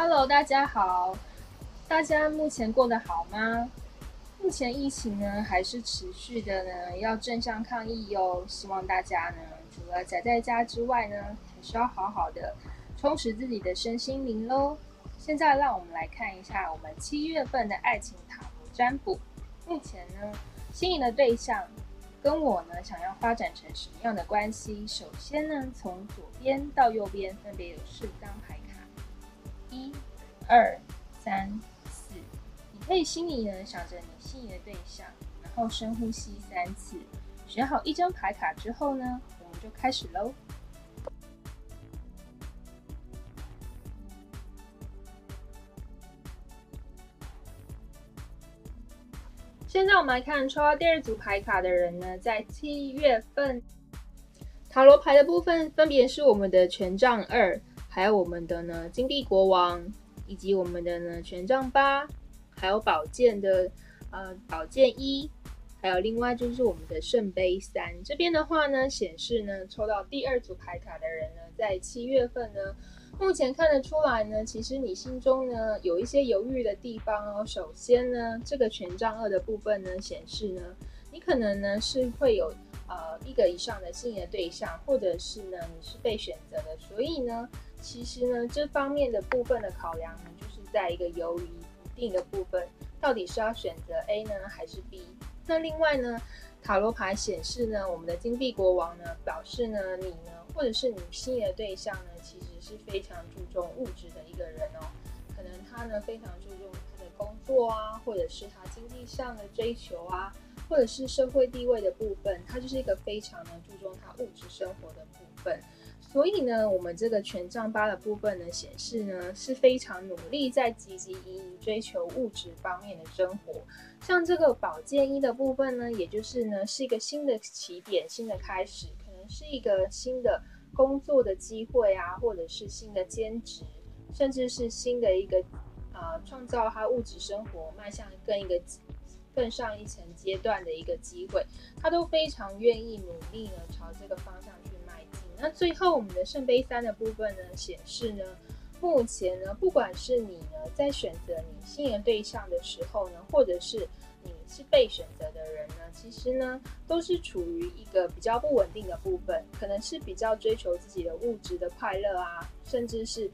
Hello，大家好，大家目前过得好吗？目前疫情呢还是持续的呢，要正向抗疫哟。希望大家呢，除了宅在家之外呢，还是要好好的充实自己的身心灵喽。现在让我们来看一下我们七月份的爱情塔罗占卜。目前呢，心仪的对象跟我呢，想要发展成什么样的关系？首先呢，从左边到右边分别有四张牌，一、二、三、四。你可以心里呢想着你心仪的对象，然后深呼吸三次。选好一张牌卡之后呢，我们就开始喽。现在我们来看抽到第二组牌卡的人呢，在七月份塔罗牌的部分分别是我们的权杖二，还有我们的呢金币国王，以及我们的呢权杖八，还有宝剑的呃宝剑一，还有另外就是我们的圣杯三。这边的话呢，显示呢抽到第二组牌卡的人呢，在七月份呢。目前看得出来呢，其实你心中呢有一些犹豫的地方哦。首先呢，这个权杖二的部分呢显示呢，你可能呢是会有呃一个以上的心仪的对象，或者是呢你是被选择的。所以呢，其实呢这方面的部分的考量呢，就是在一个犹豫不定的部分，到底是要选择 A 呢还是 B？那另外呢，塔罗牌显示呢，我们的金币国王呢表示呢，你呢或者是你心仪的对象呢，其实。是非常注重物质的一个人哦，可能他呢非常注重他的工作啊，或者是他经济上的追求啊，或者是社会地位的部分，他就是一个非常呢注重他物质生活的部分。所以呢，我们这个权杖八的部分呢，显示呢是非常努力在积极营营追求物质方面的生活。像这个宝剑一的部分呢，也就是呢是一个新的起点、新的开始，可能是一个新的。工作的机会啊，或者是新的兼职，甚至是新的一个呃，创造他物质生活迈向更一个更上一层阶段的一个机会，他都非常愿意努力呢，朝这个方向去。那最后我们的圣杯三的部分呢，显示呢，目前呢，不管是你呢在选择你心仪对象的时候呢，或者是你是被选择的人呢，其实呢，都是处于一个比较不稳定的部分，可能是比较追求自己的物质的快乐啊，甚至是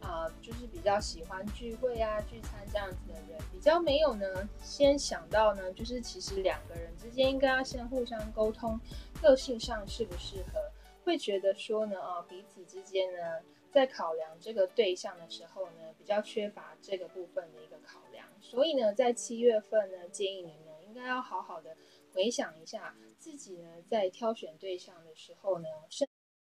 啊，就是比较喜欢聚会啊、聚餐这样子的人，比较没有呢，先想到呢，就是其实两个人之间应该要先互相沟通，个性上适不适合，会觉得说呢，啊，彼此之间呢，在考量这个对象的时候呢，比较缺乏这个部分的一个考量。所以呢，在七月份呢，建议你们，应该要好好的回想一下自己呢，在挑选对象的时候呢，是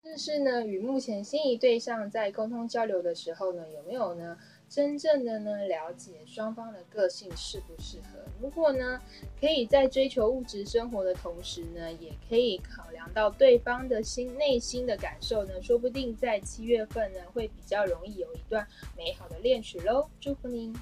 但是呢，与目前心仪对象在沟通交流的时候呢，有没有呢，真正的呢，了解双方的个性适不适合？如果呢，可以在追求物质生活的同时呢，也可以考量到对方的心内心的感受呢，说不定在七月份呢，会比较容易有一段美好的恋曲喽。祝福您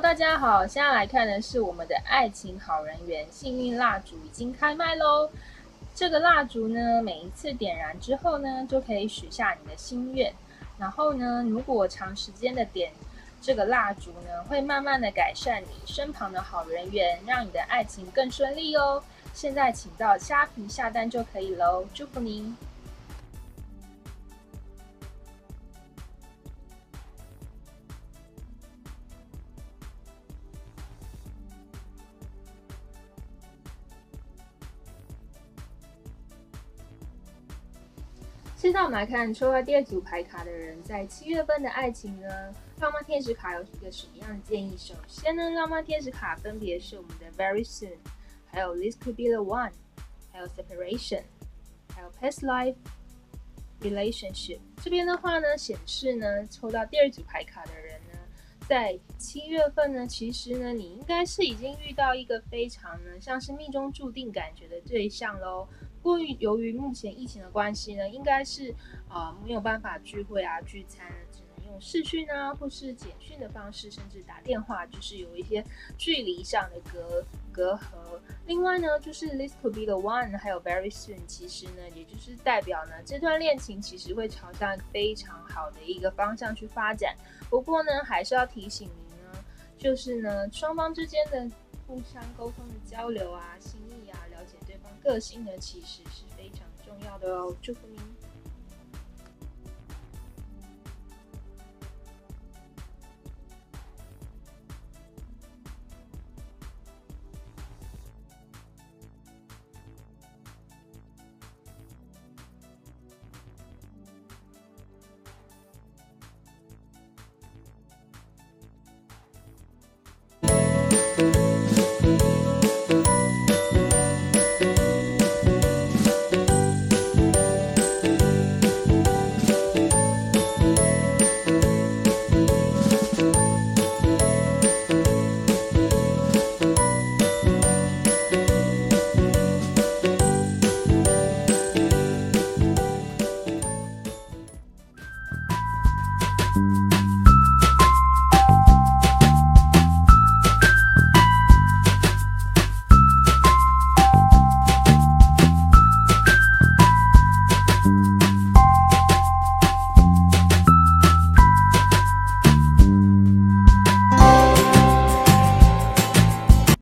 大家好，现在来看的是我们的爱情好人缘幸运蜡烛已经开卖喽。这个蜡烛呢，每一次点燃之后呢，就可以许下你的心愿。然后呢，如果长时间的点这个蜡烛呢，会慢慢的改善你身旁的好人缘，让你的爱情更顺利哦。现在请到虾皮下单就可以喽，祝福您。现在我们来看抽到第二组牌卡的人，在七月份的爱情呢，浪漫天使卡有一个什么样的建议？首先呢，浪漫天使卡分别是我们的 Very Soon，还有 This Could Be the One，还有 Separation，还有 Past Life Relationship。这边的话呢，显示呢，抽到第二组牌卡的人呢，在七月份呢，其实呢，你应该是已经遇到一个非常呢，像是命中注定感觉的对象喽。过于由于目前疫情的关系呢，应该是呃没有办法聚会啊聚餐，只能用视讯啊，或是简讯的方式，甚至打电话，就是有一些距离上的隔隔阂。另外呢，就是 this could be the one，还有 very soon，其实呢，也就是代表呢，这段恋情其实会朝向非常好的一个方向去发展。不过呢，还是要提醒您呢，就是呢，双方之间的互相沟通的交流啊，心意啊，个性呢，其实是非常重要的哦。祝福你。